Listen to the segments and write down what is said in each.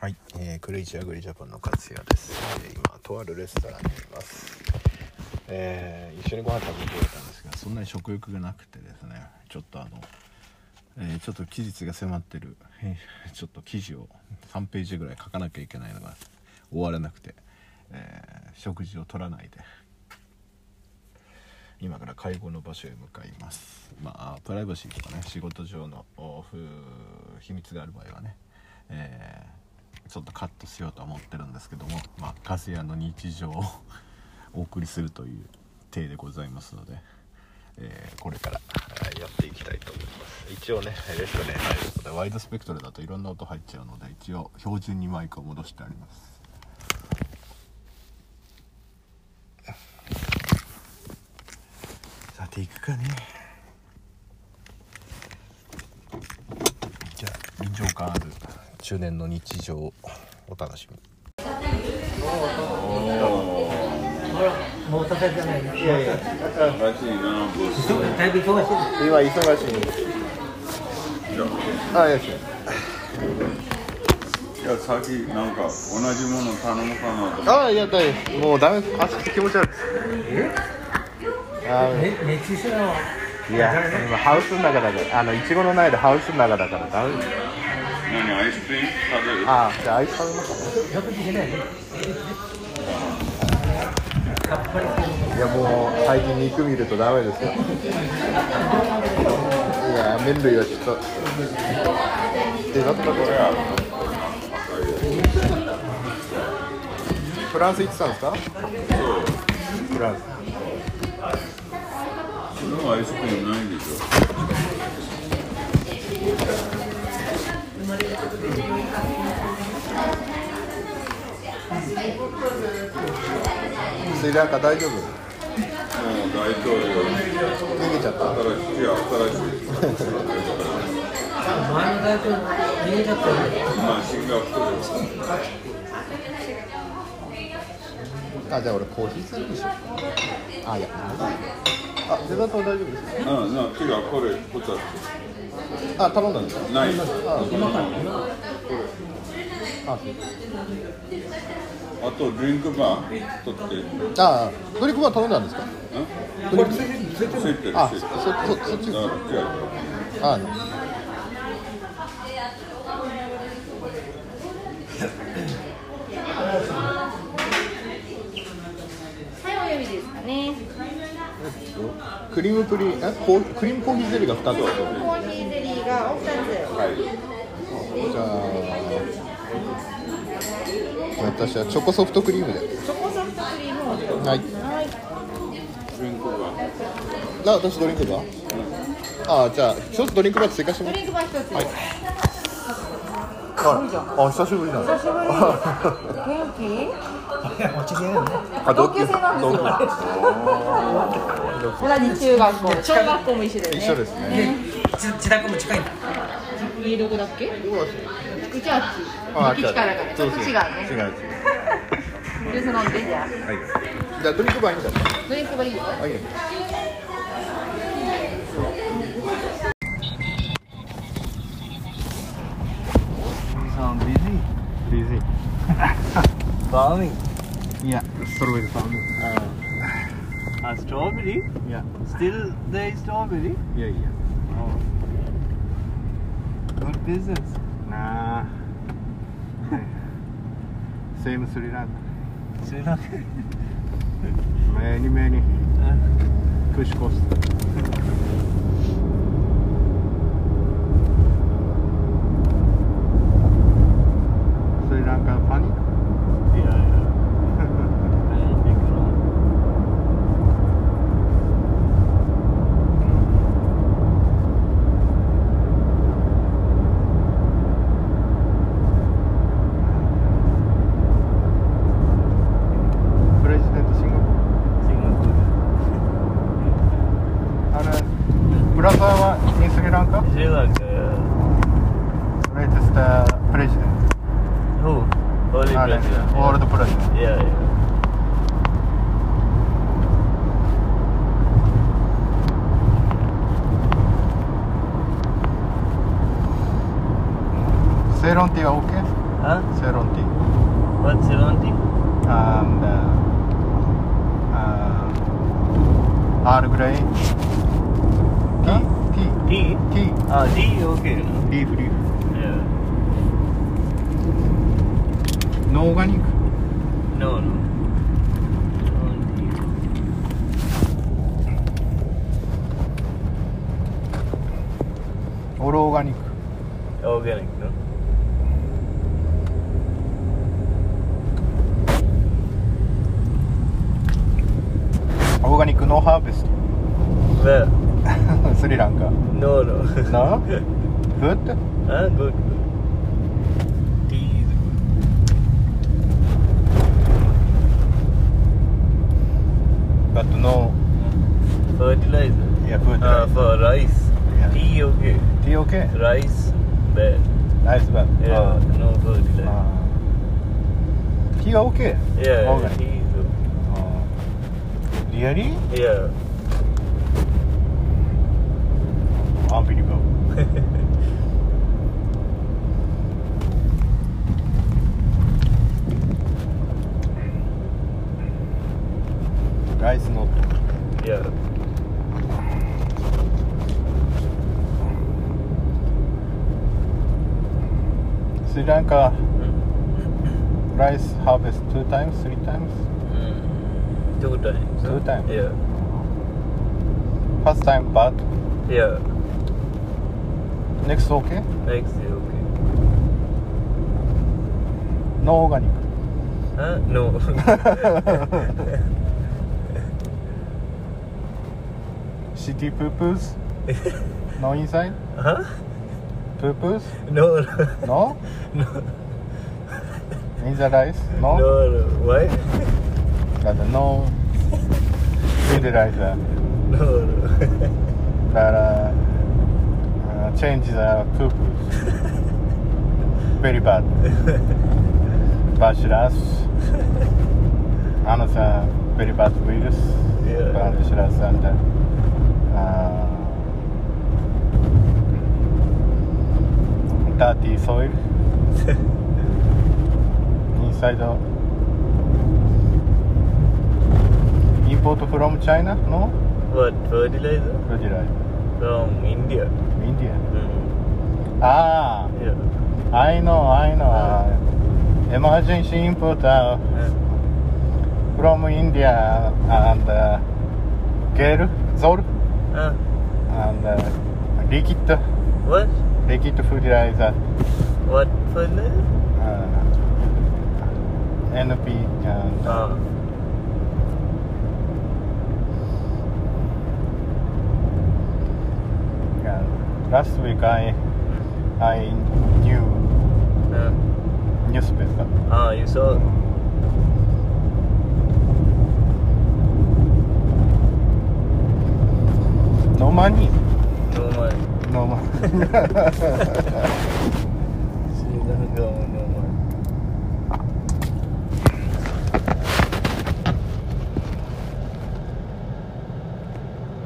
はい、えークレイジーアグリジャパンの勝也です、えー今とあるレストランにいます、えー一緒にご飯食べてくれたんですがそんなに食欲がなくてですねちょっとあの、えーちょっと期日が迫ってる、えーちょっと記事を3ページぐらい書かなきゃいけないのが終わらなくて、えー食事を取らないで今から介護の場所へ向かいます。まあプライバシーとかね仕事上のおふ秘密がある場合はね、えーちょっとカットしようとは思ってるんですけどもまあカスヤの日常をお送りするという体でございますので、えーこれからやっていきたいと思います。一応ねレストランに入るのでワイドスペクトルだといろんな音入っちゃうので一応標準にマイクを戻してあります。さて行くかね。じゃあ臨場感ある。中年の日常。お楽しみもう。忙しい。今忙しい。あよしい。や、さっきなんか同じもの頼むかなと思って。あい。やだい。もうダメ足気持ち悪い。あ、熱中症の。い。や今ハウスの中だからあのい。ちごの苗でハウスの中だからダメ何、アイスクリーム？食べる？あじゃあアイス食べます食事しないね。さっぱりしていやもう最近肉見るとダメですよ。いや麺類はちょっと。でだったこれは。フランス行ってたんですか？フランス。それはアイスクリームないんでしょ。スリランカ大丈夫？もう大統領、逃げちゃった新しい、いや新しい。前の大統領逃げちゃった？よ。まあ、シンガポール。あじゃあ俺コーヒーするでしょあいやあデザートは大丈夫ですか？うん、な、違う、これ、二つ。あ頼んだんですか？ない。あ今から今。あそうあと、ドリンクバー取って。うんあドリンクバー頼んだんですか？ドリンクついてる、あついてる。そそそっちだから、違う。あはい、お呼びですかね。クリームプリンえコークリームコーヒーゼリーが2つコーヒーゼリーがお二つ。はい。じゃあ私はチョコソフトクリームでチョコソフトクリーム。はいはい。ドリンクバー。あ私ドリンクバーあじゃあ一つドリンクバー追加してもらドリンクバー一つ。はいあ久しぶりだね久しぶり。元気？同級生なんですよ。同じ中学校、小学校も一緒ですね。一緒ですね自自宅も近いんだ。家どこだっけ？福知あっち。あ福知からからちょっと違うね。違う違うジュース飲んでじゃあ。はいじゃあドリンクバーいいんだドリンクバーいいよ。はい sound busy. Busy Farming. Yeah strawberry farming Uh, strawberry? Yeah Still there is strawberry? Yeah yeah Oh. Good business. Nah Same Sri Lanka Sri Lanka. Many many. Uh, push cost Seronti okay. okej. Huh? Seronti. What Seronti? And uh, uh, Earl Grey. Huh? Tea. Tea. Tea. Ah, tea. Okay. Leaf, leaf. Yeah. No organic. No, no. All organic. Organic, no? No harvest. Where? Sri Lanka. No, no. No? Good? ah, good. Tea is But no. Fertilizer. Yeah, food. Ah, for rice. Yeah. Tea, okay. Tea okay? Rice, bad. Nice but. Yeah, uh, no fertilizer. uh, tea okay? yeah, okay. Really? Yeah. Unbelievable. Rice not. yeah. Sri Lanka Mm. rice harvest two times, three times. Two times. Two times. Yeah. First time bad, Yeah. next okay. Next okay. No organic. Huh? No. City poo-poos. No inside. huh? Poo-poos. No. No. no. In the rice. No. No, no. Why? That no. Fertilizer. No, no. That uh, uh, change the poo-poos. Very bad. Bacillus. Another very bad virus. Yeah. And uh, dirty soil inside the import from China. No, what? Fertilizer? fertilizer. From India. India. Mm. Ah, Yeah. I know, I know. Uh, emergency import uh, Uh, from India and uh, Gel, Zol, uh, and uh, liquid, what? liquid fertilizer. What fertilizer? uh, NP and Ah. yeah. Last week I I knew Uh, newspaper. ah, you saw? No money. No money. No money. Sri Lanka, no money.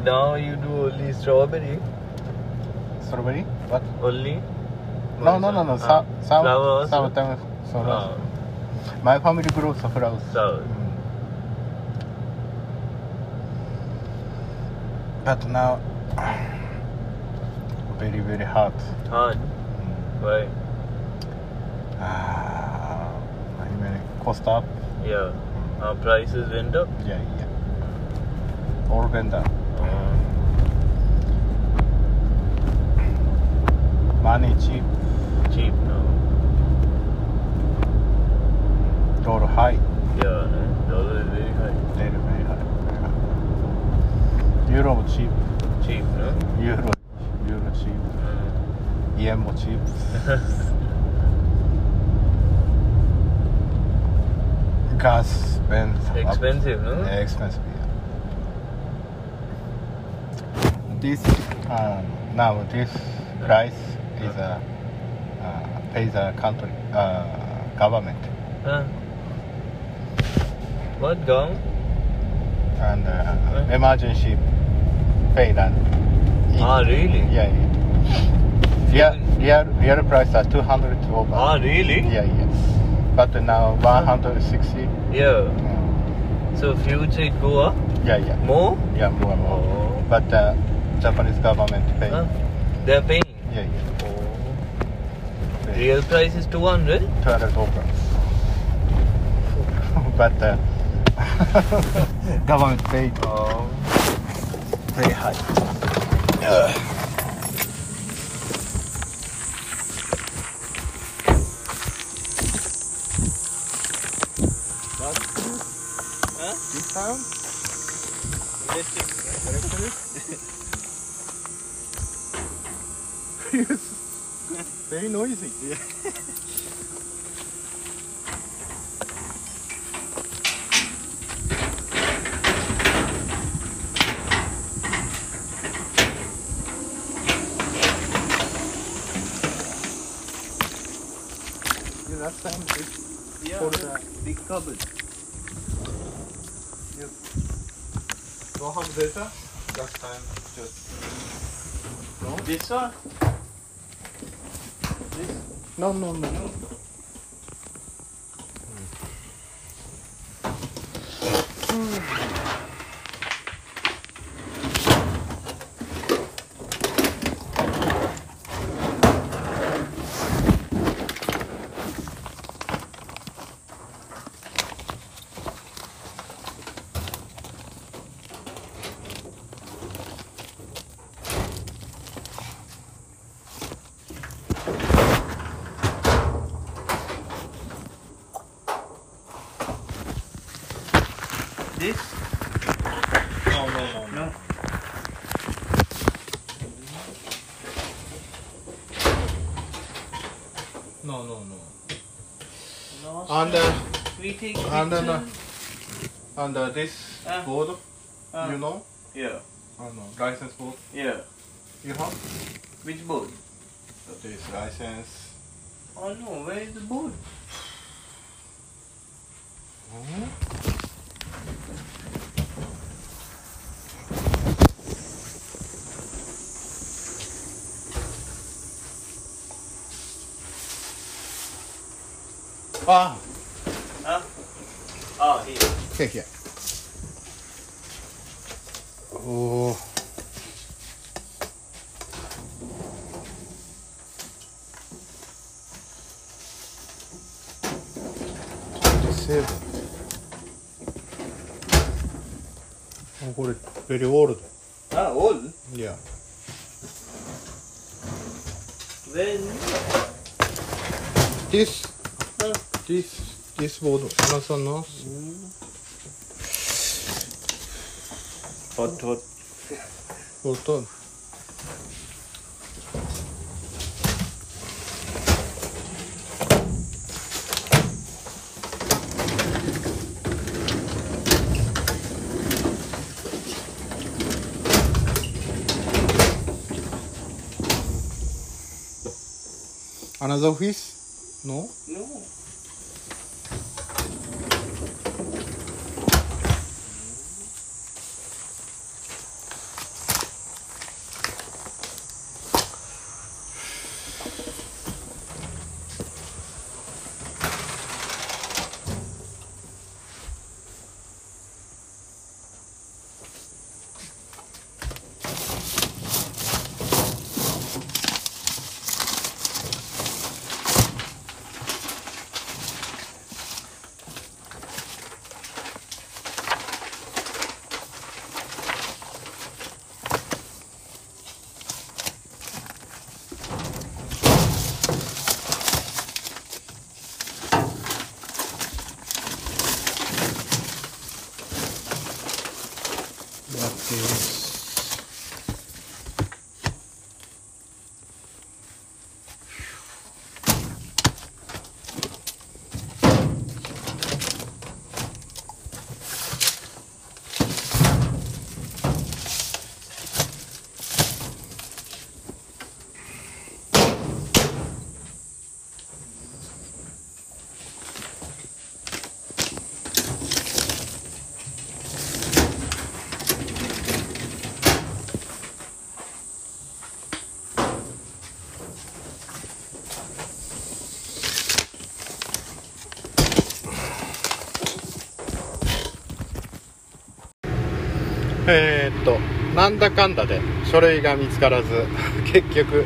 Now you do only strawberry? Strawberry? What? Only? No, no, no, no. Ah, Some, some, flower also? sometimes. So Ah, My family grows flowers. flower. Mm. But now, very, very hot. Hard. Why? Ah, I mean, cost up. Yeah. Uh, prices went up. Yeah, yeah. All went up. Uh, Money cheap, cheap now. dollar high. Yeah, no? dollar is very high. Very, very high. Very high. Euro cheap. Cheap, no? Euro, euro cheap. Uh, Yen more cheap. Gas up. expensive, no? Yeah, expensive. Yeah. This uh, now this price is a uh, pay the country uh, government Huh? What gum? and uh, Huh? emergency pay that. Ah, really? Yeah, yeah. real, real, real price are 200 over. Ah, really? Yeah, yes. But now 160. Yeah. Yeah, So future it go up yeah, yeah. more? Yeah, more more. Oh. But uh, Japanese government pay. Huh? They're paying. Yeah, yeah. Real price is 200? 200 over. but uh, government pay Oh. very high. Huh? This sound? yes. Very noisy. Yeah. last time it Yeah, For the- big cupboard. don't have data. Time just no. This one? No, no, no. This? Take and then, uh, and uh, this Ah. board, Ah. you know, Yeah. I know, license board. Yeah. You have Which board? this license. Oh no, where is the board? Ah, Huh? あいいケーキおおセーブこれベリーオールドあオール Yeah. Then This. This. Yes board anasını Hot hot. Hot hot. Another fish? No. えーっとなんだかんだで書類が見つからず 結局、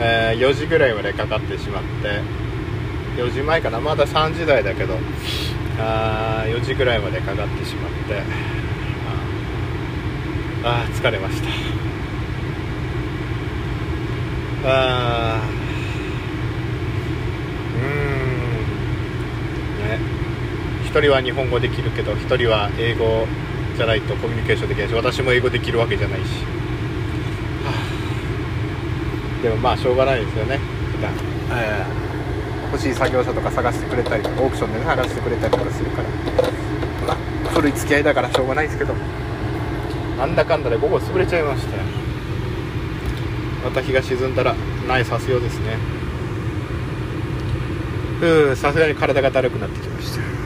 えー4時ぐらいまでかかってしまって4時前かなまだ3時台だけどあー4時ぐらいまでかかってしまってああ疲れました。あーうんね。一人は日本語できるけど一人は英語ゃないとコミュニケーションできないし私も英語できるわけじゃないし、はあでもまあしょうがないですよね普段、えー欲しい作業者とか探してくれたりオークションでね探してくれたりとかするから。まあ古い付き合いだからしょうがないですけど。なんだかんだで午後潰れちゃいましたよまた日が沈んだら苗さすようですね。うんさすがに体がだるくなってきました